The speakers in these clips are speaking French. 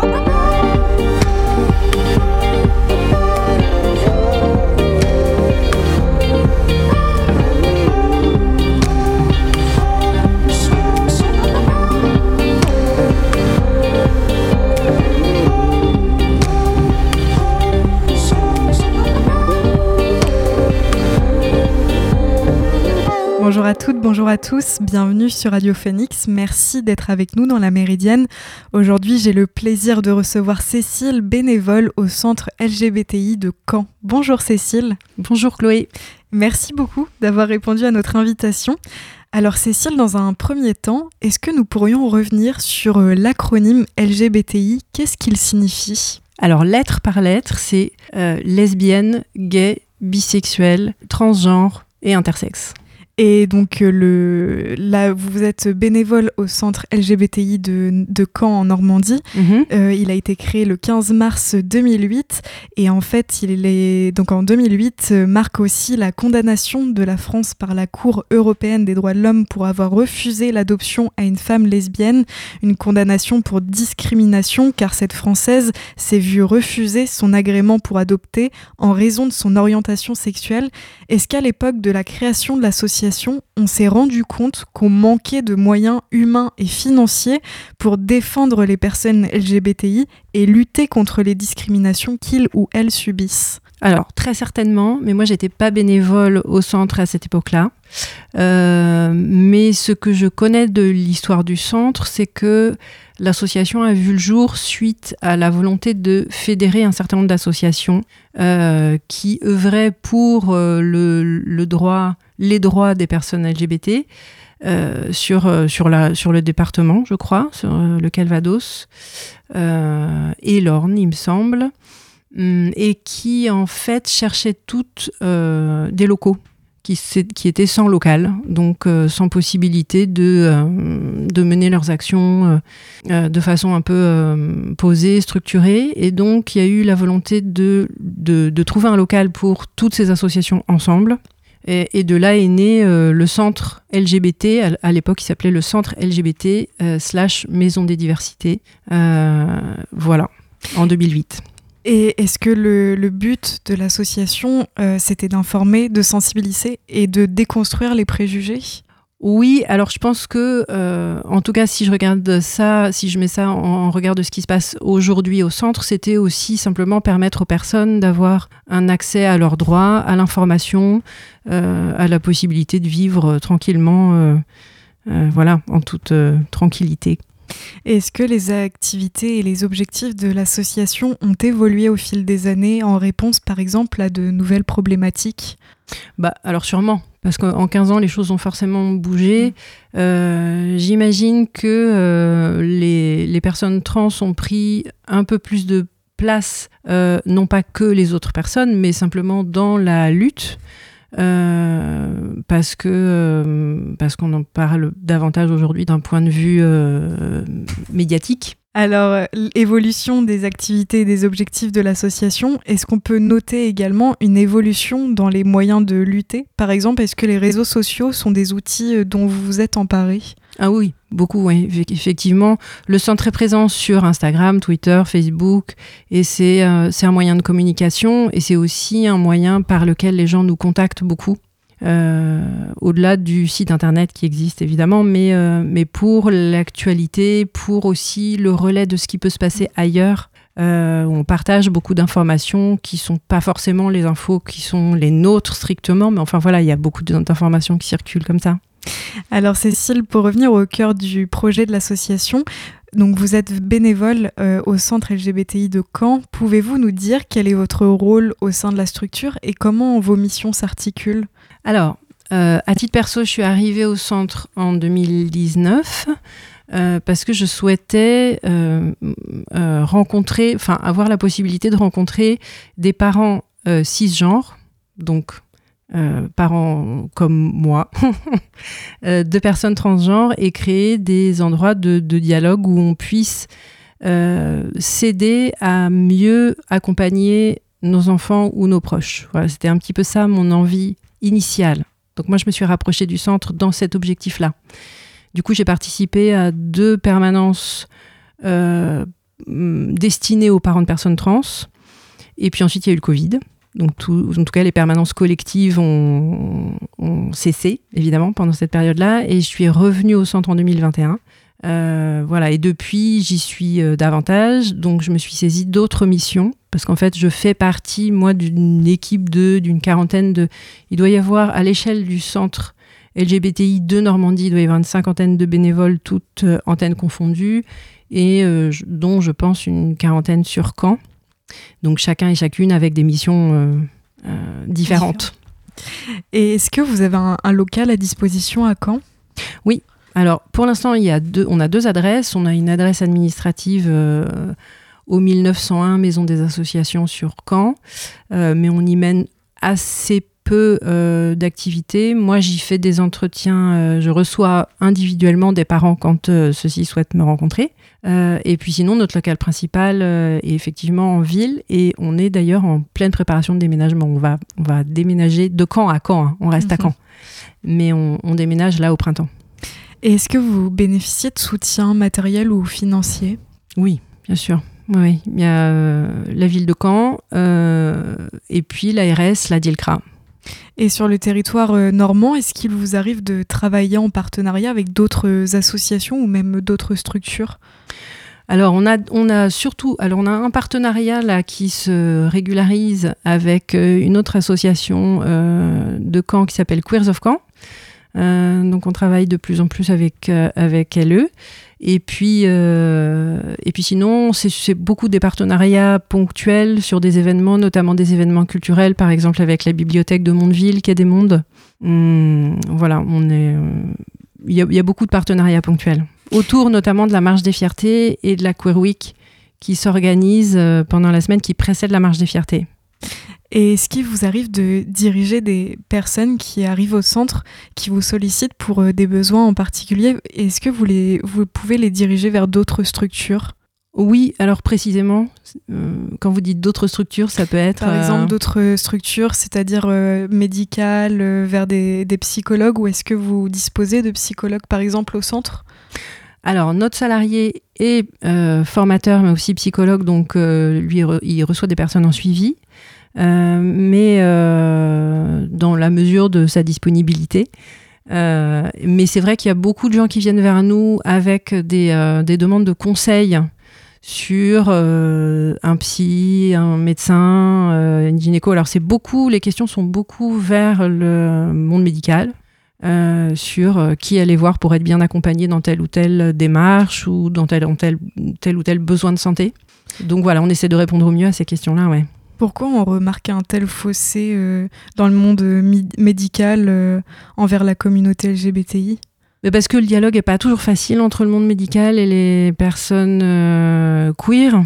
Bonjour bonjour à tous, bienvenue sur Radio Phoenix. Merci d'être avec nous dans la Méridienne. Aujourd'hui, j'ai le plaisir de recevoir Cécile, bénévole au centre LGBTI de Caen. Bonjour Cécile. Bonjour Chloé. Merci beaucoup d'avoir répondu à notre invitation. Alors Cécile, dans un premier temps, est-ce que nous pourrions revenir sur euh, l'acronyme LGBTI Qu'est-ce qu'il signifie? Alors lettre par lettre, c'est euh, lesbienne, gay, bisexuel, transgenre et intersexe. Et donc, euh, le, là, vous êtes bénévole au centre LGBTI de, de Caen en Normandie. Mhm. Euh, il a été créé le 15 mars 2008 et en fait, il est donc en 2008 euh, marque aussi la condamnation de la France par la Cour européenne des droits de l'homme pour avoir refusé l'adoption à une femme lesbienne, une condamnation pour discrimination car cette française s'est vue refuser son agrément pour adopter en raison de son orientation sexuelle. Est-ce qu'à l'époque de la création de l'association on s'est rendu compte qu'on manquait de moyens humains et financiers pour défendre les personnes LGBTI et lutter contre les discriminations qu'ils ou elles subissent Alors, très certainement, mais moi, j'étais pas bénévole au centre à cette époque-là. Euh, mais ce que je connais de l'histoire du centre, c'est que l'association a vu le jour suite à la volonté de fédérer un certain nombre d'associations euh, qui œuvraient pour euh, le, le droit les droits des personnes LGBT euh, sur, euh, sur, le département, je crois, sur euh, le Calvados et l'Orne, il me semble, hum, et qui en fait cherchaient toutes des locaux qui, qui étaient sans local, donc sans possibilité de, de mener leurs actions de façon un peu posée, structurée. Et donc, il y a eu la volonté de, de trouver un local pour toutes ces associations ensemble. Et, de là est né euh, le centre LGBT, à, l'époque il s'appelait le centre LGBT euh, slash Maison des Diversités. Euh, voilà, en 2008. Et est-ce que le, but de l'association, c'était d'informer, de sensibiliser et de déconstruire les préjugés? Oui, alors je pense que, euh, en tout cas, si je regarde ça, si je mets ça en, en regard de ce qui se passe aujourd'hui au centre, c'était aussi simplement permettre aux personnes d'avoir un accès à leurs droits, à l'information, euh, à la possibilité de vivre tranquillement, euh, voilà, en toute tranquillité. Est-ce que les activités et les objectifs de l'association ont évolué au fil des années en réponse, par exemple, à de nouvelles problématiques? Bah, alors sûrement, parce qu'en 15 ans, les choses ont forcément bougé. Euh, J'imagine que euh, les, les personnes trans ont pris un peu plus de place, euh, non pas que les autres personnes, mais simplement dans la lutte. parce que parce qu'on en parle davantage aujourd'hui d'un point de vue médiatique. Alors, euh, l'évolution des activités et des objectifs de l'association, est-ce qu'on peut noter également une évolution dans les moyens de lutter? Par exemple, est-ce que les réseaux sociaux sont des outils euh, dont vous vous êtes emparé? Ah oui, beaucoup, oui. Effe- Effectivement, le centre est présent sur Instagram, Twitter, Facebook, et euh, c'est un moyen de communication, et c'est aussi un moyen par lequel les gens nous contactent beaucoup. Euh, au-delà du site internet qui existe évidemment, mais, euh, mais pour l'actualité, pour aussi le relais de ce qui peut se passer ailleurs. Euh, on partage beaucoup d'informations qui sont pas forcément les infos qui sont les nôtres strictement, mais enfin voilà, il y a beaucoup d'informations qui circulent comme ça. Alors Cécile, pour revenir au cœur du projet de l'association, donc vous êtes bénévole au centre LGBTI de Caen. Pouvez-vous nous dire quel est votre rôle au sein de la structure et comment vos missions s'articulent? Alors, euh, à titre perso, je suis arrivée au centre en 2019 euh, parce que je souhaitais euh, rencontrer, enfin avoir la possibilité de rencontrer des parents cisgenres, donc parents comme moi, de personnes transgenres et créer des endroits de, dialogue où on puisse s'aider à mieux accompagner nos enfants ou nos proches. C'était un petit peu ça mon envie initiale. Donc moi, je me suis rapprochée du centre dans cet objectif-là. Du coup, j'ai participé à deux permanences euh, hum, destiné aux parents de personnes trans. Et puis ensuite, il y a eu le Covid. Donc, en tout cas, les permanences collectives ont, ont cessé, évidemment, pendant cette période-là. Et je suis revenue au centre en 2021. Euh, voilà, et depuis, j'y suis euh, davantage. Donc, je me suis saisie d'autres missions parce qu'en fait, je fais partie, moi, d'une équipe de d'une quarantaine de. Il doit y avoir à l'échelle du centre LGBTI de Normandie, il doit y avoir une cinquantaine de bénévoles, toutes euh, antennes confondues, et dont je pense une quarantaine sur Caen. Donc, chacun et chacune avec des missions différentes. Et est-ce que vous avez un, un local à disposition à Caen? Oui, alors, pour l'instant, il y a deux, on a deux adresses. On a une adresse administrative euh, au 1901 Maison des Associations sur Caen, euh, mais on y mène assez peu euh, d'activités. Moi, j'y fais des entretiens. je reçois individuellement des parents quand ceux-ci souhaitent me rencontrer. et puis sinon, notre local principal est effectivement en ville et on est d'ailleurs en pleine préparation de déménagement. On va, on va déménager de Caen à Caen. Hein. On reste à mhm. Caen. Mais on déménage là au printemps. Et est-ce que vous bénéficiez de soutien matériel ou financier? Oui, bien sûr. Oui, il y a euh, la ville de Caen euh, et puis l'ARS, la DILCRA. Et sur le territoire euh, normand, est-ce qu'il vous arrive de travailler en partenariat avec d'autres associations ou même d'autres structures? Alors on a, on a surtout, alors on a un partenariat là qui se régularise avec une autre association de Caen qui s'appelle Queers of Caen. Euh, donc on travaille de plus en plus avec, euh, avec LE. Et puis, euh, et puis sinon, c'est beaucoup des partenariats ponctuels sur des événements, notamment des événements culturels, par exemple avec la bibliothèque de Mondeville, qui a des mondes. Hum, voilà, on est. Il y, y, a beaucoup de partenariats ponctuels. Autour notamment de la Marche des Fiertés et de la Queer Week qui s'organise pendant la semaine qui précède la Marche des Fiertés. Et est-ce qu'il vous arrive de diriger des personnes qui arrivent au centre, qui vous sollicitent pour euh, des besoins en particulier? Est-ce que vous, les, vous pouvez les diriger vers d'autres structures? Oui, alors précisément, euh, quand vous dites d'autres structures, ça peut être... Par exemple, euh, d'autres structures, c'est-à-dire médicales, vers des, des, psychologues, ou est-ce que vous disposez de psychologues, par exemple, au centre? Alors, notre salarié est formateur, mais aussi psychologue, donc lui, il reçoit des personnes en suivi. Euh, mais euh, dans la mesure de sa disponibilité. Euh, mais c'est vrai qu'il y a beaucoup de gens qui viennent vers nous avec des, des demandes de conseils sur un psy, un médecin, une gynéco. Alors c'est beaucoup, les questions sont beaucoup vers le monde médical. sur qui aller voir pour être bien accompagné dans telle ou telle démarche ou dans tel, tel, tel ou tel besoin de santé. Donc voilà, on essaie de répondre au mieux à ces questions-là, ouais. Pourquoi on remarque un tel fossé euh, dans le monde médical euh, envers la communauté LGBTI mais parce que le dialogue n'est pas toujours facile entre le monde médical et les personnes euh, queer,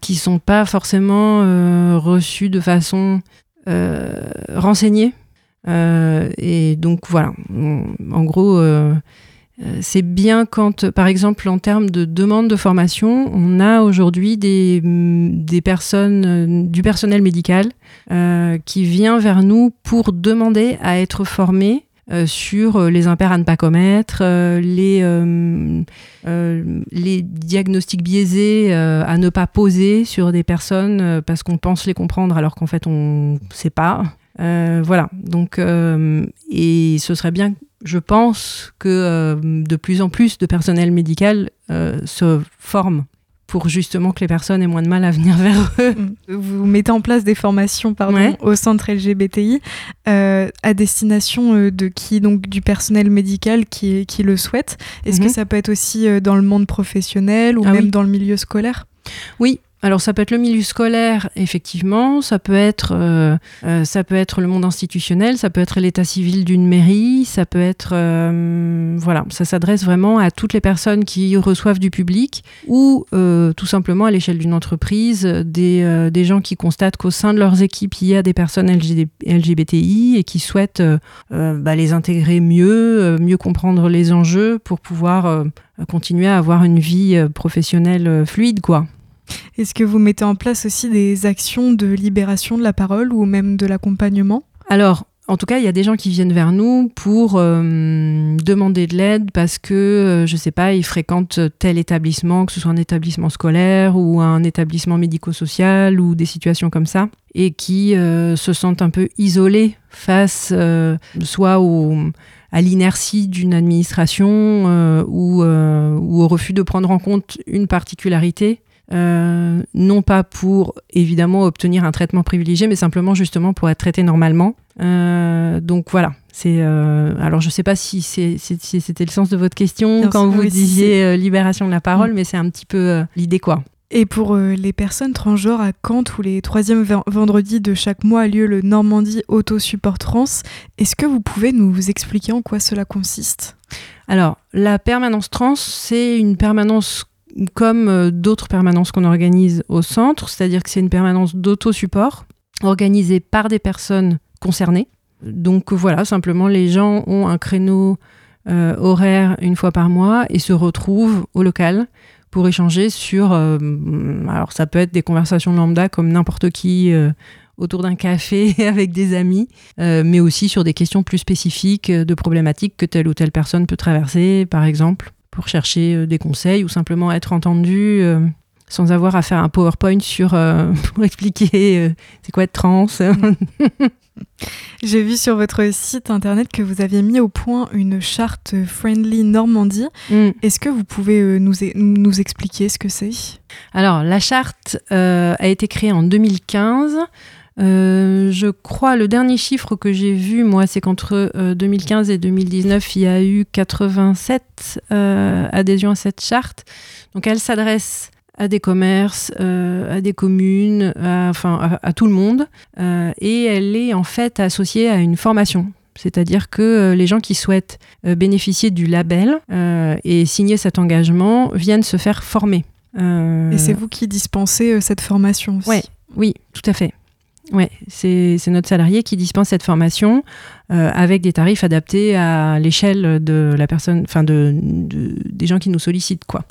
qui sont pas forcément reçues de façon renseignée. et donc voilà, en gros, euh, c'est bien quand, par exemple, en termes de demande de formation, on a aujourd'hui des, mm, personnes, euh, du personnel médical euh, qui vient vers nous pour demander à être formé sur les impairs à ne pas commettre, les, les diagnostics biaisés à ne pas poser sur des personnes parce qu'on pense les comprendre alors qu'en fait on ne sait pas. Voilà, donc, et ce serait bien je pense que euh, de plus en plus de personnel médical euh, se forment pour justement que les personnes aient moins de mal à venir vers eux. Mm. Vous mettez en place des formations pardon, au centre LGBTI euh, à destination de qui Donc du personnel médical qui, qui le souhaite. Est-ce que mhm. ça peut être aussi dans le monde professionnel ou ah même dans le milieu scolaire? Oui, alors ça peut être le milieu scolaire, effectivement, ça peut être, euh, euh, ça peut être le monde institutionnel, ça peut être l'état civil d'une mairie, ça peut être, euh, voilà, ça s'adresse vraiment à toutes les personnes qui reçoivent du public ou tout simplement à l'échelle d'une entreprise, des, des, gens qui constatent qu'au sein de leurs équipes il y a des personnes LGBTI et qui souhaitent bah, les intégrer mieux, mieux comprendre les enjeux pour pouvoir continuer à avoir une vie professionnelle fluide, quoi. Est-ce que vous mettez en place aussi des actions de libération de la parole ou même de l'accompagnement? Alors, en tout cas, il y a des gens qui viennent vers nous pour euh, demander de l'aide parce que, euh, je ne sais pas, ils fréquentent tel établissement, que ce soit un établissement scolaire ou un établissement médico-social ou des situations comme ça, et qui euh, se sentent un peu isolés face soit à l'inertie d'une administration ou, ou, au refus de prendre en compte une particularité euh, non pas pour évidemment obtenir un traitement privilégié, mais simplement justement pour être traité normalement. Euh, donc voilà. C'est euh, alors je sais pas si, c'était le sens de votre question quand vous disiez libération de la parole, mm. mais c'est un petit peu l'idée quoi. Et pour les personnes transgenres à Caen, tous les troisièmes vendredis de chaque mois a lieu le Normandie Auto Support Trans. Est-ce que vous pouvez nous expliquer en quoi cela consiste? Alors, la permanence trans, c'est une permanence comme euh, d'autres permanences qu'on organise au centre, c'est-à-dire que c'est une permanence d'auto-support organisée par des personnes concernées. Donc voilà, simplement les gens ont un créneau euh, horaire une fois par mois et se retrouvent au local pour échanger sur, euh, alors ça peut être des conversations lambda comme n'importe qui autour d'un café avec des amis, mais aussi sur des questions plus spécifiques de problématiques que telle ou telle personne peut traverser, par exemple pour chercher euh, des conseils ou simplement être entendu euh, sans avoir à faire un PowerPoint sur euh, pour expliquer c'est quoi être trans. J'ai vu sur votre site internet que vous aviez mis au point une charte Friendly Normandie. Mm. Est-ce que vous pouvez nous, nous expliquer ce que c'est? Alors, la charte a été créée en 2015 euh, je crois, le dernier chiffre que j'ai vu, moi, c'est qu'entre 2015 euh, et 2019, il y a eu 87 euh, adhésions à cette charte. Donc, elle s'adresse à des commerces, à des communes, à, enfin, à, tout le monde. et elle est en fait associée à une formation. C'est-à-dire que les gens qui souhaitent bénéficier du label et signer cet engagement viennent se faire former. Et c'est vous qui dispensez cette formation aussi? Ouais, Oui, tout à fait. Oui, c'est notre salarié qui dispense cette formation euh, avec des tarifs adaptés à l'échelle de la personne, enfin de, des gens qui nous sollicitent, quoi.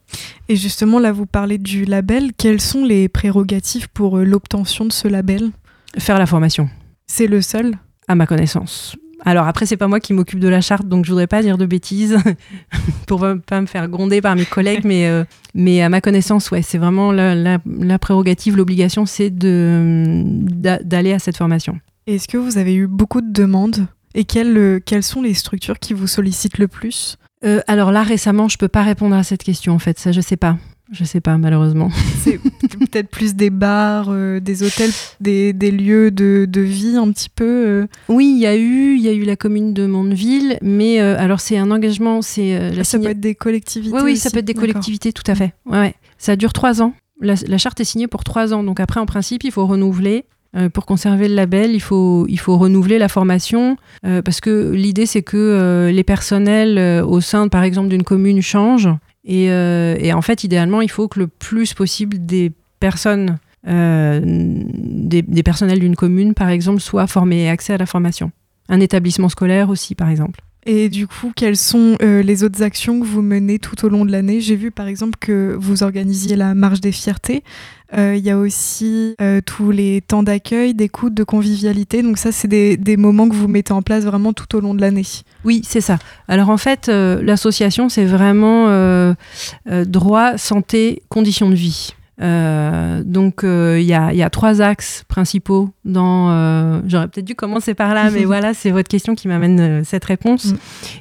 Et justement, là, vous parlez du label. Quelles sont les prérogatives pour euh, l'obtention de ce label? Faire la formation. C'est le seul? À ma connaissance. Alors après, c'est pas moi qui m'occupe de la charte, donc je voudrais pas dire de bêtises pour pas me faire gronder par mes collègues, mais, euh, mais à ma connaissance, ouais, c'est vraiment la, prérogative, l'obligation, c'est d'aller à cette formation. Est-ce que vous avez eu beaucoup de demandes et quelles, euh, quelles sont les structures qui vous sollicitent le plus? Euh, alors là, récemment, je peux pas répondre à cette question, en fait. Ça, je sais pas. Je sais pas, malheureusement. C'est peut-être plus des bars, euh, des hôtels, des, des lieux de, de, vie un petit peu. Euh. Oui, il y a eu, il y a eu la commune de Mondeville, mais euh, alors c'est un engagement, c'est ça peut être des collectivités. Oui, oui, ça peut être des collectivités, tout à fait. Ouais, ouais. Ça dure trois ans. La, la, charte est signée pour trois ans, donc après, en principe, il faut renouveler. pour conserver le label, il faut, il faut renouveler la formation parce que l'idée c'est que les personnels au sein, par exemple, d'une commune changent euh, et, en fait, idéalement, il faut que le plus possible des personnes, euh, des, personnels d'une commune, par exemple, soient formés et accès à la formation. Un établissement scolaire aussi, par exemple. Et du coup, quelles sont euh, les autres actions que vous menez tout au long de l'année? J'ai vu par exemple que vous organisiez la marche des fiertés. Il y a aussi tous les temps d'accueil, d'écoute, de convivialité. Donc ça, c'est des, des, moments que vous mettez en place vraiment tout au long de l'année. Oui, c'est ça. Alors en fait, euh, l'association, c'est vraiment euh, euh, droit, santé, conditions de vie. Donc il y a, y, a, trois axes principaux dans... J'aurais peut-être dû commencer par là, mais voilà, c'est votre question qui m'amène cette réponse. Mm.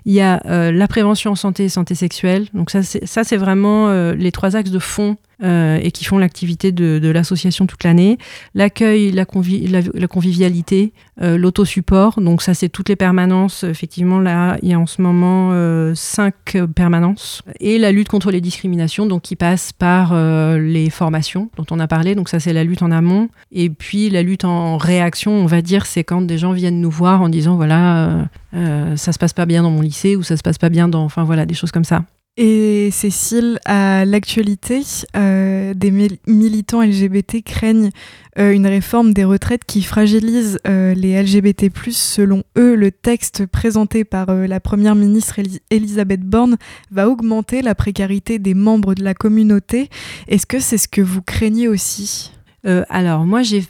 Il y a la prévention en santé et santé sexuelle. Donc ça, c'est vraiment les trois axes de fond euh, et qui font l'activité de, l'association toute l'année. L'accueil, la, convivialité, euh, l'autosupport. Donc ça, c'est toutes les permanences. Effectivement, là, il y a en ce moment euh, cinq permanences. Et la lutte contre les discriminations, donc qui passe par les formations dont on a parlé. Donc ça, c'est la lutte en amont. Et puis la lutte en réaction, on va dire, c'est quand des gens viennent nous voir en disant, voilà, ça se passe pas bien dans mon lycée ou ça se passe pas bien dans... Enfin voilà, des choses comme ça. Et Cécile, à l'actualité, euh, des militants LGBT craignent euh, une réforme des retraites qui fragilise euh, les LGBT. Selon eux, le texte présenté par la première ministre Elisabeth Borne va augmenter la précarité des membres de la communauté. Est-ce que c'est ce que vous craignez aussi? Euh, alors moi j'ai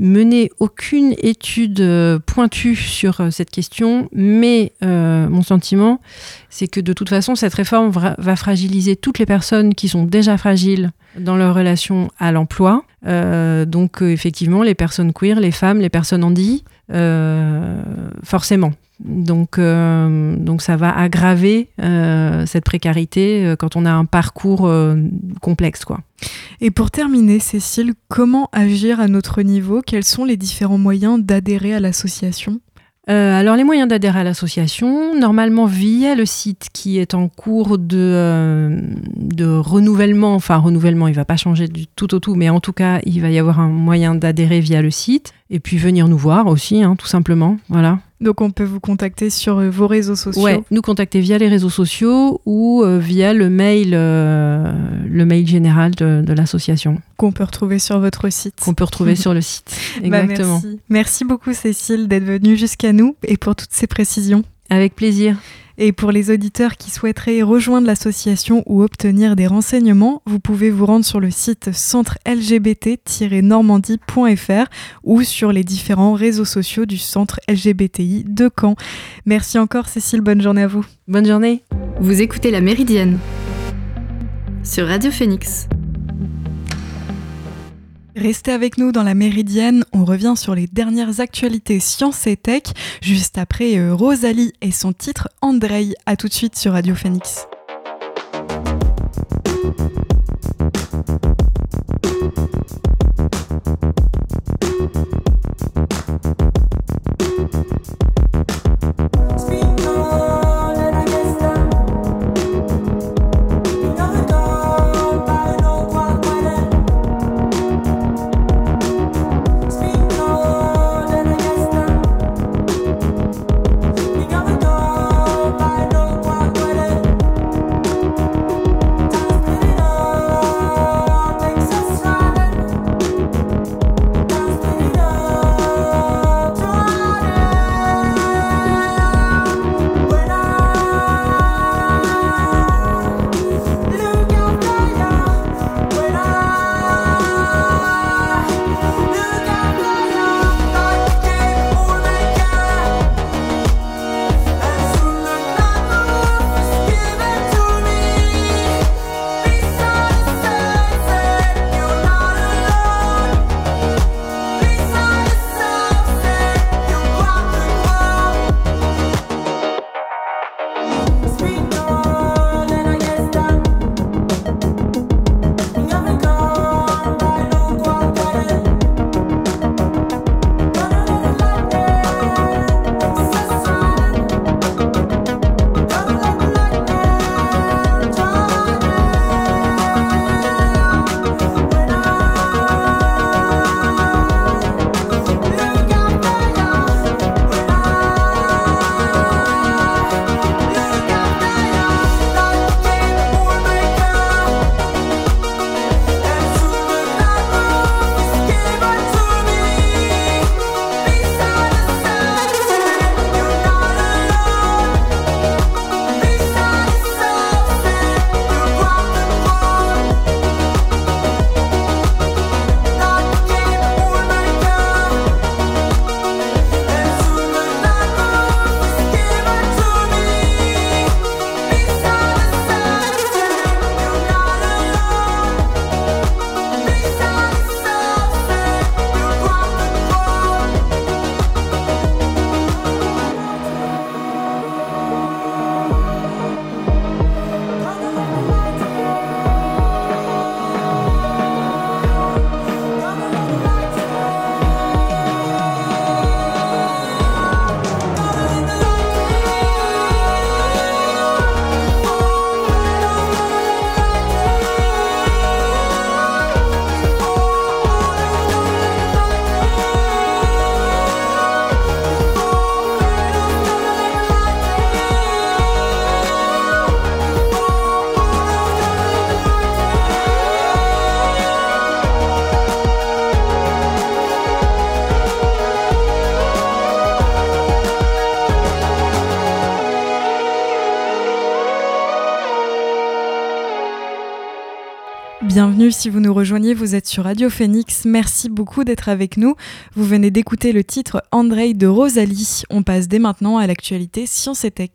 mené aucune étude euh, pointue sur euh, cette question, mais mon sentiment c'est que de toute façon cette réforme va fragiliser toutes les personnes qui sont déjà fragiles dans leur relation à l'emploi. donc effectivement les personnes queer, les femmes, les personnes handies, forcément. Donc, euh, donc ça va aggraver euh, cette précarité euh, quand on a un parcours complexe. Quoi. Et pour terminer, Cécile, comment agir à notre niveau? Quels sont les différents moyens d'adhérer à l'association? Alors les moyens d'adhérer à l'association, normalement via le site qui est en cours de, de renouvellement, enfin renouvellement, il ne va pas changer du tout au tout, mais en tout cas il va y avoir un moyen d'adhérer via le site et puis venir nous voir aussi, hein, tout simplement. Voilà. Donc on peut vous contacter sur euh, vos réseaux sociaux. Ouais, nous contacter via les réseaux sociaux ou euh, via le mail, euh, le mail général de, l'association. Qu'on peut retrouver sur votre site. Qu'on peut retrouver sur le site. Bah, Exactement. merci. merci beaucoup Cécile d'être venue jusqu'à nous et pour toutes ces précisions. Avec plaisir. Et pour les auditeurs qui souhaiteraient rejoindre l'association ou obtenir des renseignements, vous pouvez vous rendre sur le site centre lgbt-normandie.fr ou sur les différents réseaux sociaux du centre LGBTI de Caen. Merci encore Cécile, bonne journée à vous. Bonne journée. Vous écoutez La Méridienne sur Radio Phoenix. Restez avec nous dans la Méridienne, on revient sur les dernières actualités sciences et tech, juste après euh, Rosalie et son titre Andrei. A tout de suite sur Radio Phoenix. Si vous nous rejoignez, vous êtes sur Radio Phoenix. Merci beaucoup d'être avec nous. Vous venez d'écouter le titre Andrei de Rosalie. On passe dès maintenant à l'actualité Science et Tech.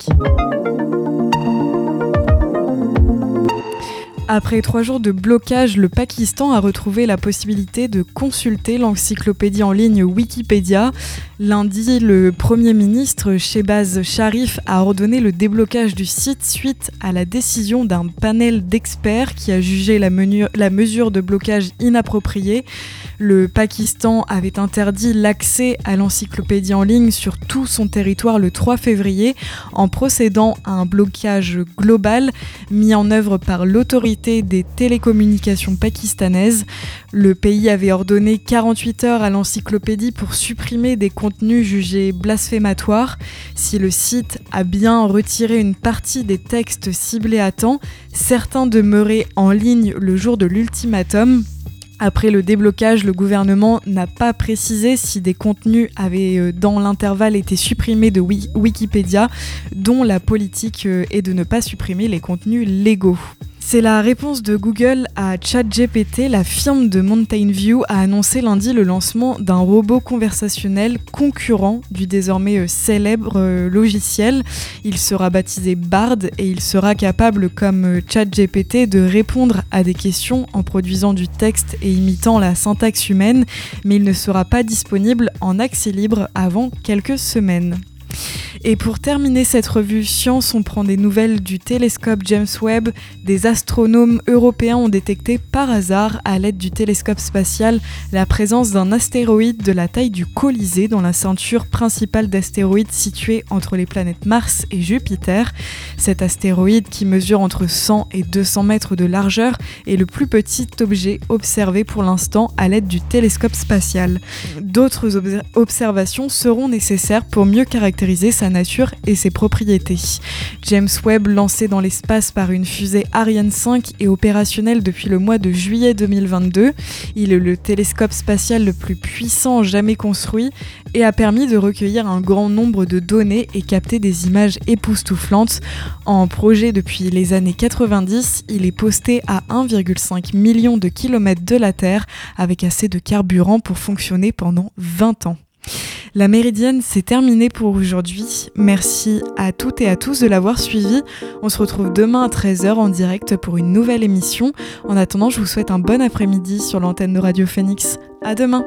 Après trois jours de blocage, le Pakistan a retrouvé la possibilité de consulter l'encyclopédie en ligne Wikipédia. Lundi, le Premier ministre Shehbaz Sharif a ordonné le déblocage du site suite à la décision d'un panel d'experts qui a jugé la, la mesure de blocage inappropriée. Le Pakistan avait interdit l'accès à l'encyclopédie en ligne sur tout son territoire le 3 février en procédant à un blocage global mis en œuvre par l'autorité des télécommunications pakistanaises. Le pays avait ordonné 48 heures à l'encyclopédie pour supprimer des contenus jugés blasphématoires. Si le site a bien retiré une partie des textes ciblés à temps, certains demeuraient en ligne le jour de l'ultimatum, après le déblocage, le gouvernement n'a pas précisé si des contenus avaient euh, dans l'intervalle été supprimés de Wikipédia, dont la politique euh, est de ne pas supprimer les contenus légaux. C'est la réponse de Google à ChatGPT. La firme de Mountain View a annoncé lundi le lancement d'un robot conversationnel concurrent du désormais euh, célèbre euh, logiciel. Il sera baptisé Bard et il sera capable, comme euh, ChatGPT, de répondre à des questions en produisant du texte et imitant la syntaxe humaine, mais il ne sera pas disponible en accès libre avant quelques semaines. Et pour terminer cette revue Science, on prend des nouvelles du télescope James Webb. Des astronomes européens ont détecté par hasard, à l'aide du télescope spatial, la présence d'un astéroïde de la taille du Colisée dans la ceinture principale d'astéroïdes située entre les planètes Mars et Jupiter. Cet astéroïde, qui mesure entre 100 et 200 mètres de largeur, est le plus petit objet observé pour l'instant à l'aide du télescope spatial. D'autres observations seront nécessaires pour mieux caractériser sa nature et ses propriétés. James Webb, lancé dans l'espace par une fusée Ariane 5, est opérationnel depuis le mois de juillet 2022. Il est le télescope spatial le plus puissant jamais construit et a permis de recueillir un grand nombre de données et capter des images époustouflantes. En projet depuis les années 90, il est posté à 1,5 million de kilomètres de la Terre avec assez de carburant pour fonctionner pendant 20 ans. La méridienne, c'est terminé pour aujourd'hui. Merci à toutes et à tous de l'avoir suivi. On se retrouve demain à 13h en direct pour une nouvelle émission. En attendant, je vous souhaite un bon après-midi sur l'antenne de Radio Phoenix. À demain!